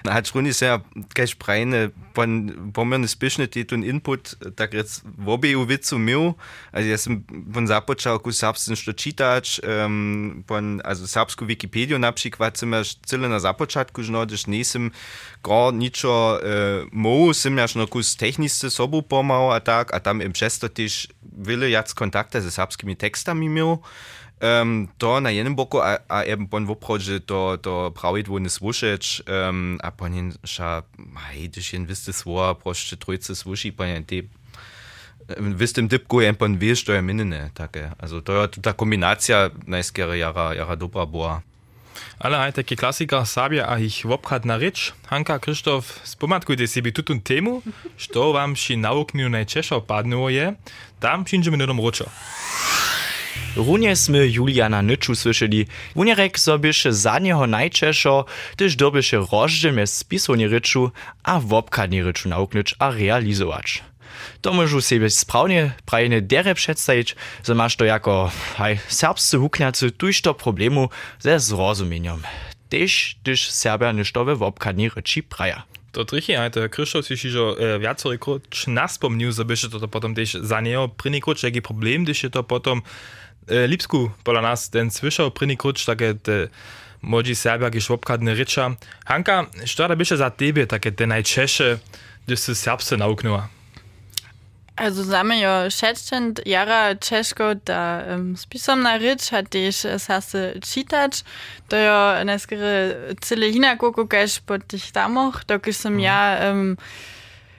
Hač runi se, kaž breine pan, pomerne uspešne tetun input, da takrat vobe v vicu imel, Also, sem von započal, ko sapsen što čitač, ähm, von, also sapsko Wikipedijo napšikvat sem jaš celo na započatku žno, daž nisem gar ničo uh, mou, sem jaš no kus tehnisce sobu pomal, a tak, a tam im često tiš vele jac kontakte z also sapskimi tekstami imel, um, to na jednym boku, a, a eben pon woprodzie to, to prawidło nie słyszeć, um, a ponin sza, hej, když jen wiste słowa, proście trójce słyszy, ponin te w tym typku jen pon wiesz, to je minne, takie. Also to je ta kombinacja najskere jara, jara dobra była. Ale aj taki klasika sabia a ich wobchadna reč. Hanka Krzysztof, spomatkujte sobie tutun temu, što wam się naukniu najczęściej padło je, tam przyjdziemy na dom roczo. Runie sme Juliana Nyczu słyszeli. Wunierek sobyše za niego najczęszo, gdyż dobyše rozdziel mez spisownie ryczu a wobkadnie ryczu nauknyć a realizować. To możu sobie sprawnie prajne dere przedstawić, że masz to jako haj, serbscy hukniacy tuż to problemu ze zrozumieniem. Też, gdyż Serbia nisztowe wobkadnie ryczy praja. To trichy, aj to Krzysztof si že e, viacerý kruč naspomnil, že by to potom tiež za neho kruč, aký problém, když je to potom Lipsku, podľa nás, ten slyšel prvný kruč, také te młodzi Serbia, když obkadne reča. Hanka, što da byše za tebe, také te najčeše, když si serbse nauknula? Also same jo 16 jara Češko da um, spisomna rič hat tež sase čitać. To jo neskere cyle hinako kukeš po tých tamoch, dokiž som ja um,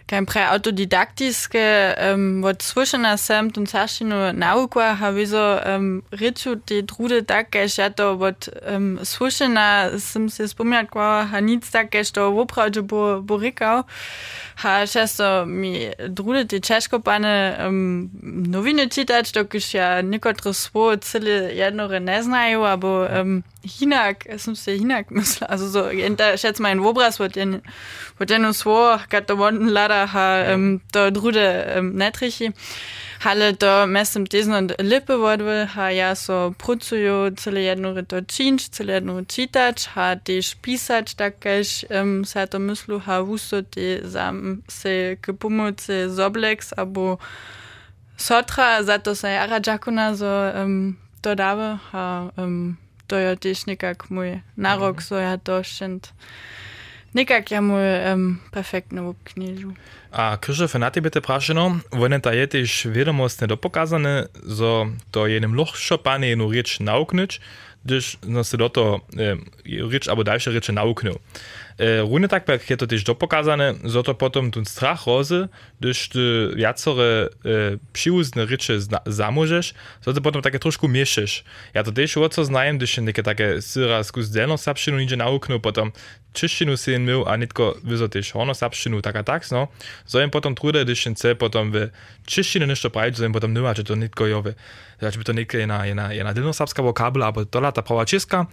Каем пра autodidaktiske ähm, wat zwuschenner Samt und Taschino Nauqua ha wieso ähm, Ritu de Drude Dageto wat ähm, swuschenner sim se bummerqua ha nic Dageto wopraute bo Borikau ha so mi Drude de Tschechkopane ähm, nowine Titat do ja nikotreswo zille jedno Reneznajo abo ähm, Hinak, es muss der Hinak müssen. Also so, da schätz mal in Wobras wird den wird den uns wo gat der wonden leider ha ähm, da drude ähm, netrichi halle da mess im desen und lippe wird will ha ja so prutzujo zelejedno retocinch zelejedno citac ha de spisac takkesch ähm, sato myslu ha wusso de sam se kepumuce soblex abo sotra sato sa jara jakuna so ähm, da habe ha ähm, to je tiež nekako môj nárok, mm. so ja to šent. Nekak ja mu um, perfektno v knižu. A krže fanati bi te prašeno, vojne ta je tež vedomostne dopokazane, zo to jenem lohšo pane eno reč nauknič, když no se do to um, reč abo daljše reče nauknil. E, Runne tak jak je to też dopokazane, zo to potom ten strach rozy, gdyż ty wiacore e, przyuzne reče zamożesz, zo to potom takie troszkę mieszysz. Ja to też o co znajem, gdyż niekie takie syra skus delno sapšinu nidzie nauknął, potom czyszczinu się mył, a nitko wyzo też hono sapšinu, tak a tak, no. Zo im potom trude, gdyż chce potom w czyszczinu ništo pravić, zo im potom nyma, že to nitko jowe. Znači by to nitko jedna, jedna, jedna delnosapska vokabla, abo dola ta prawa česka,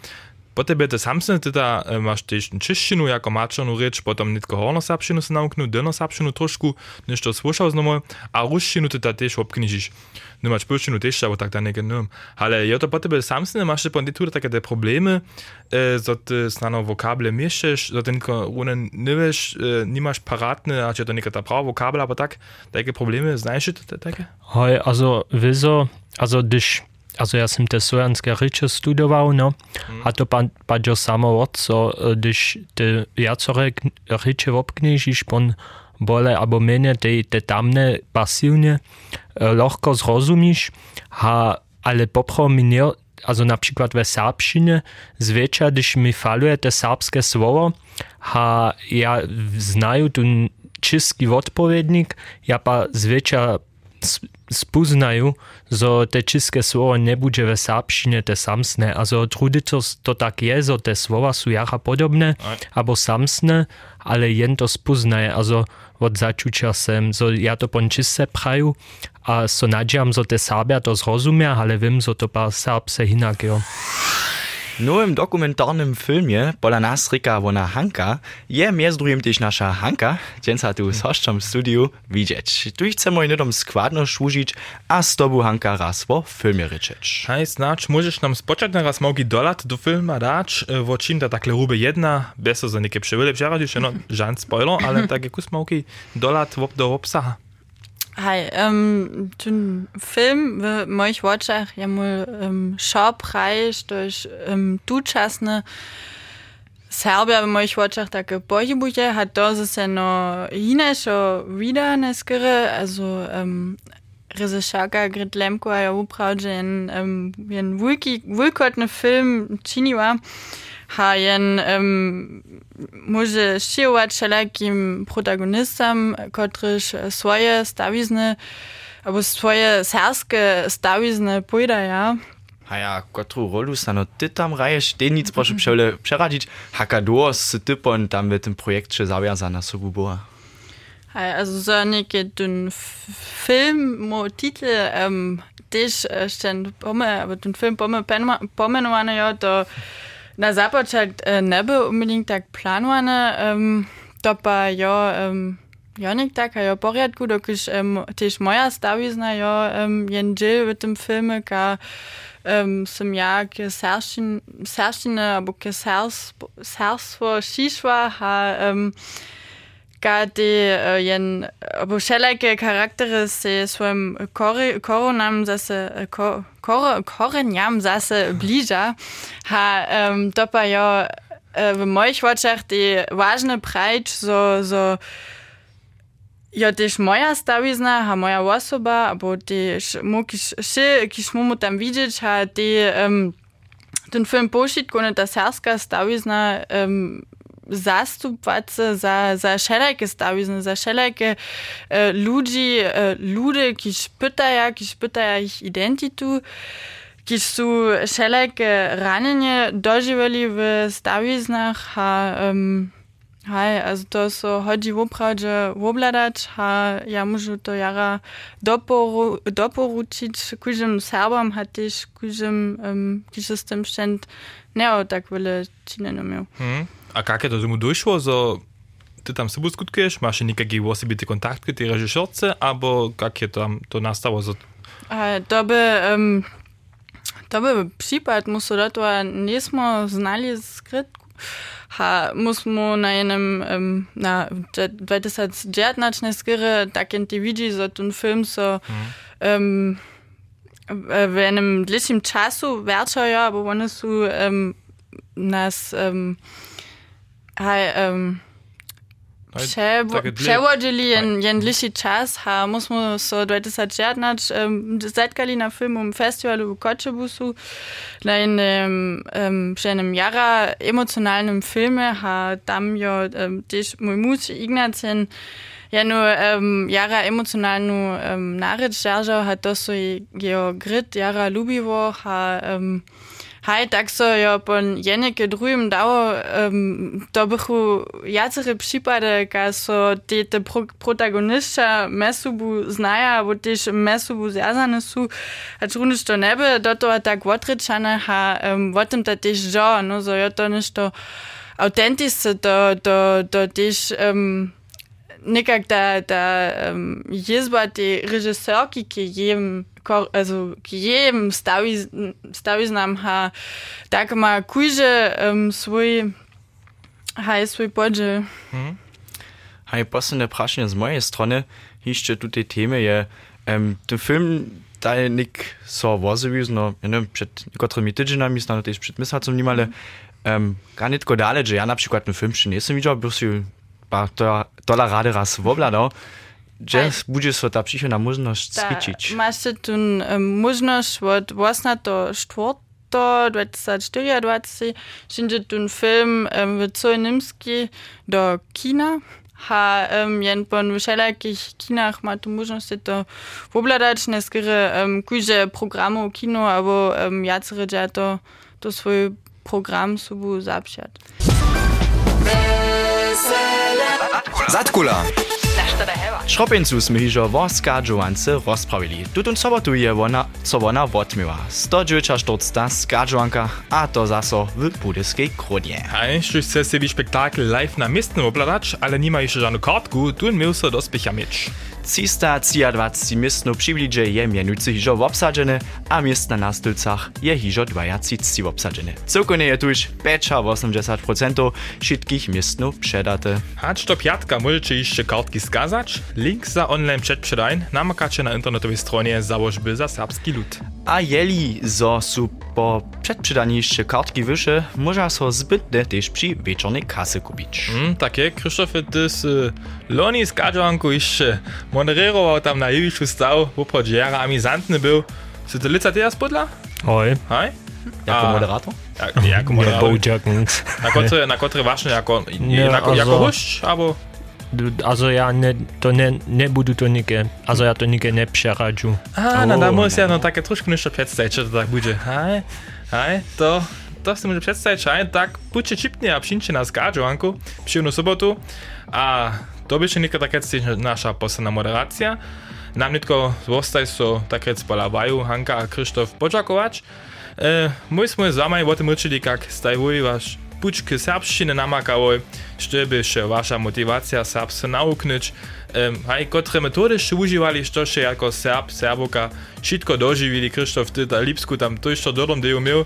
Potem je te samsne teda máš tiež češtinu ako mačanú reč, potom netko hornosapšinu sa nauknú, denosapšinu trošku, nešto slúšal znovu a ruštinu teda tiež obknižíš. Nemáš polštinu tiež, alebo tak dané genom. Ale je to potem samsne, máš te ponditu také problémy, že ty snano vokable miešeš, že ty netko rune nevieš, e, nemáš parátne, a či je to nekata pravo vokable, alebo tak, také problémy, znaš to také? Hej, also, wieso, also, dich also ja sam te slovenské řeče studoval, no, mm. a to padlo samo od, co když ty viacore řeče obknižíš, pon bole abo mene te, te tamne pasivne lahko zrozumíš, a, ale popro mi nie, also na przykład we serbszczynie, zwyczaj, když mi faluje te serbskie słowo, a ja znaju tu český odpowiednik, ja pa zwyczaj spoznajú, že te české slovo nebude ve sápšine te samsné. A že trudy to, tak je, že te slova sú jara podobné, abo samsné, ale jen to spoznaje. A že od začučia sem, že ja to pon čiste praju a so nadžiam, že te sábia to zrozumia, ale viem, že to pa sábse inak, jo. Nowym dokumentarnym filmie pola nas Rika Wona Hanka je między drugim też nasza Hanka, dzięca tu z hoszczą w studiu widzieć. Tu chcemy jednom składno służyć, a z tobą Hanka raz po filmie ryczeć. Hej, znacz, możesz nam spoczać na raz mogi dolat do filma dać, wo czym ta takle ruby jedna, bez za niekie jeszcze no, żaden spoiler, ale takie kus mogi dolat do obsaha. Hi, ähm, den Film w moich Wojciech ja mal ähm, Schaupreis durch ähm, Duchasne Serbia moich Wojciech da Gebäudebuche hat da ist ja noch hinescho wieder neskere, also ähm, Rizeshaka Grit Lemko ja Uprauge in ähm, wie ein Wulkot, Wulkotne Film Chiniwa. war jen um, może šijować wszelakim protagonistom, kotryż swoje stawizny, albo swoje serskie stawizny pójdają. A ja, kotru rolu sa no ty tam raješ, ty nic proszę przele przeradzić, haka do z typon tam w tym projekcie zawiązana sobą była. Also so neke den Film mo titel ähm, też äh, stand pomme, aber den Film pomme pomenovane jo, to na, zapačak eh, ne bi omenil tak planovane, um, ähm, to pa jo, um, ähm, jo nek taka jo porjadku, dokiš ähm, tisch moja stavizna jo ähm, jen Jill mit dem Filme, ka ähm, sem ja ke serschin, k aber ke abo k serstvo Shishwa, ha ähm, gardi jen obušelajke karaktere se svojim koronam zase Koronam zase bliža, ha um, dopajo v mojih očah te važne prajč so, so Ja, też moja stawizna, ha moja osoba, albo też mu, Schi mu tam Vidic ha te, um, ten film poszedł, kiedy das serska stawizna um, zastupać za, za wszelakie stawizny, za wszelakie e, ludzi, e, ludy, kiż pytają, kiż pytają ich identitu, kiż są wszelakie ranienie dożywali w stawiznach, a um, Hej, also to so chodzi woprawdźe wobladać, ha ja muszę to jara doporu, doporučić kužim Serbom, ha też kužim, um, kiż z tym szczęt nie tak wiele čineno miał. Hmm. A jak je to tomu došlo, so ty tam sebou skutkuješ, máš nejaký osobitý kontakt k tej režišerce, alebo jak je tam to nastalo? So... A, to by, um, to by případ, musel do toho nismo znali skrytku. Ha, musmo na jednym, um, na 2019 skryre, tak jen ty widzi, so ten film so, um, w jednym dłuższym czasu wärczają, bo one są um, nas um, hej, um, Če, če jen, jenliši čas, ha, mi so 2014 um, zetkali na filmovem festivalu v na enem um, jara emocionalnem filme, ha, tam jo um, tež moj muž ja nur jara emotional nur ähm, nareč ha to so jo grit jara lubivo, ha ähm, tak so jo po jeneke drugim dało, um, to bychu jacere przypady, ka so te, te pro, protagonistka mesubu znaja, bo też mesubu zjazane su, a truniš to nebe, do toho tak otrečane, ha, um, o tym to też jo, no, so jo to nešto autentične, to, to, to też um, nekak da, da um, jezba te režiserki, ki kor, also jedem stawiz nam ha tak ma kujże um, swój haj swój budżet. Hmm. Haj posledne prašenje z moje strony hišče tute teme je um, ten film da je nek ne so vozeviz, no ja ne, Ich nekaterimi tedžinami, znano tež pred ich nimale, mhm. um, gar netko daleč, ja na primer ten film še ich videl, bil si pa to, ich rade raz obladal. Mm -hmm. Aj. będzie so ta przychodna możliwość spiczyć. Masz tu um, możliwość od 84 do 2024 wszędzie ten film um, całej Niemski do kina. Ha, um, jen po wszelakich kinach ma tu możliwość to wobladać, nie skoro um, kujże programu kino, albo um, jacere ja to, to swój program sobą zapsiać. Zatkula. Šropincu sme hižo vorska džovance rozpravili. Tutun sobotu je ona, co ona odmiła. 149 skadžovanka, a to zaso w budyskiej krodnie. Hej, štuž chce sebi spektakel live na miestnym obladać, ale nie ma jeszcze żadną kartku, tu miał so do spycha mieć. 323 miestno przybliże je mianujcy hižo obsadzene, a miestna na stylcach je hižo 20 obsadzene. Całkonie je tuż 85% wszystkich miestno przedate. Hacz do piatka możecie jeszcze kartki skazać. Link za online przedprzedań namakacie na internetowej stronie założby za serbski lud. A jeli zo su po przed przydaniem jeszcze kartki wyższe, można so zbytne też przy wieczornej kasy kupić. Mm, takie, Krzysztofie, ty z y, Loni z Kadżanku jeszcze moderował tam na stał, oprócz jara amizantny był. Czy ty lica teraz podla? Oj, Hej? Jako A. moderator? Jak, jako moderator. Na kotre, na kotre właśnie jako, Nie, jako, jako also- hość, albo... Also ja ne, to ne, ne budu to nike, also ja to nike ne przeradzu. A, no O, muss no, ja no. takie troszkę jeszcze przedstawić, że to tak będzie. Hej, hej, to, to chcę może przedstawić, hej, tak, budźcie cipnie, a przyjdźcie na zgadziu, Anku, przyjemną sobotu, a to będzie nie tak jest nasza posłana moderacja. Nam nie tylko zostaje so tak rec polabaju, Hanka a Krzysztof podziakować. E, myśmy z wami o tym ryczyli, jak stajwuj wasz pučke srpščine namakavoj, što bi še eh, vaša motivacija srpsko nauknič, um, a i kotre metode še uživali, što še jako srp, srboka, šitko doživili Krištof Tita Lipsku tam to što dodom deju imel,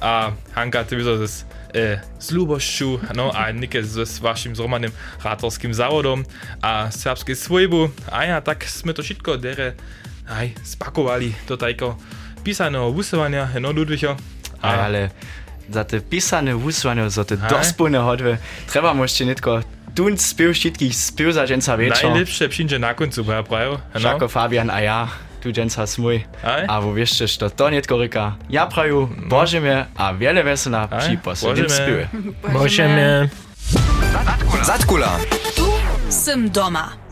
a Hanka ty to eh, z, e, z Lubošću, no a Nike z, z vašim zromanim ratorskim a srpske svojbu, a ja tak sme to šitko dere aj spakovali do tajko pisaného vysovania, no Ludvicho. A, ale za te pisane wysłanie, za te dospólne hodwy, trzeba jeszcze nie tylko tun spił wszystkich spił za dżęca wieczor. Najlepsze przyjdzie na końcu, bo ja prawie. Jako Fabian, a ja, tu dżęca smój. A wo wiesz, że to nie tylko ryka. Ja praju, Boże mnie, a wiele wesela przy mnie. spiły. Możemy... Zatkula. Tu sem doma.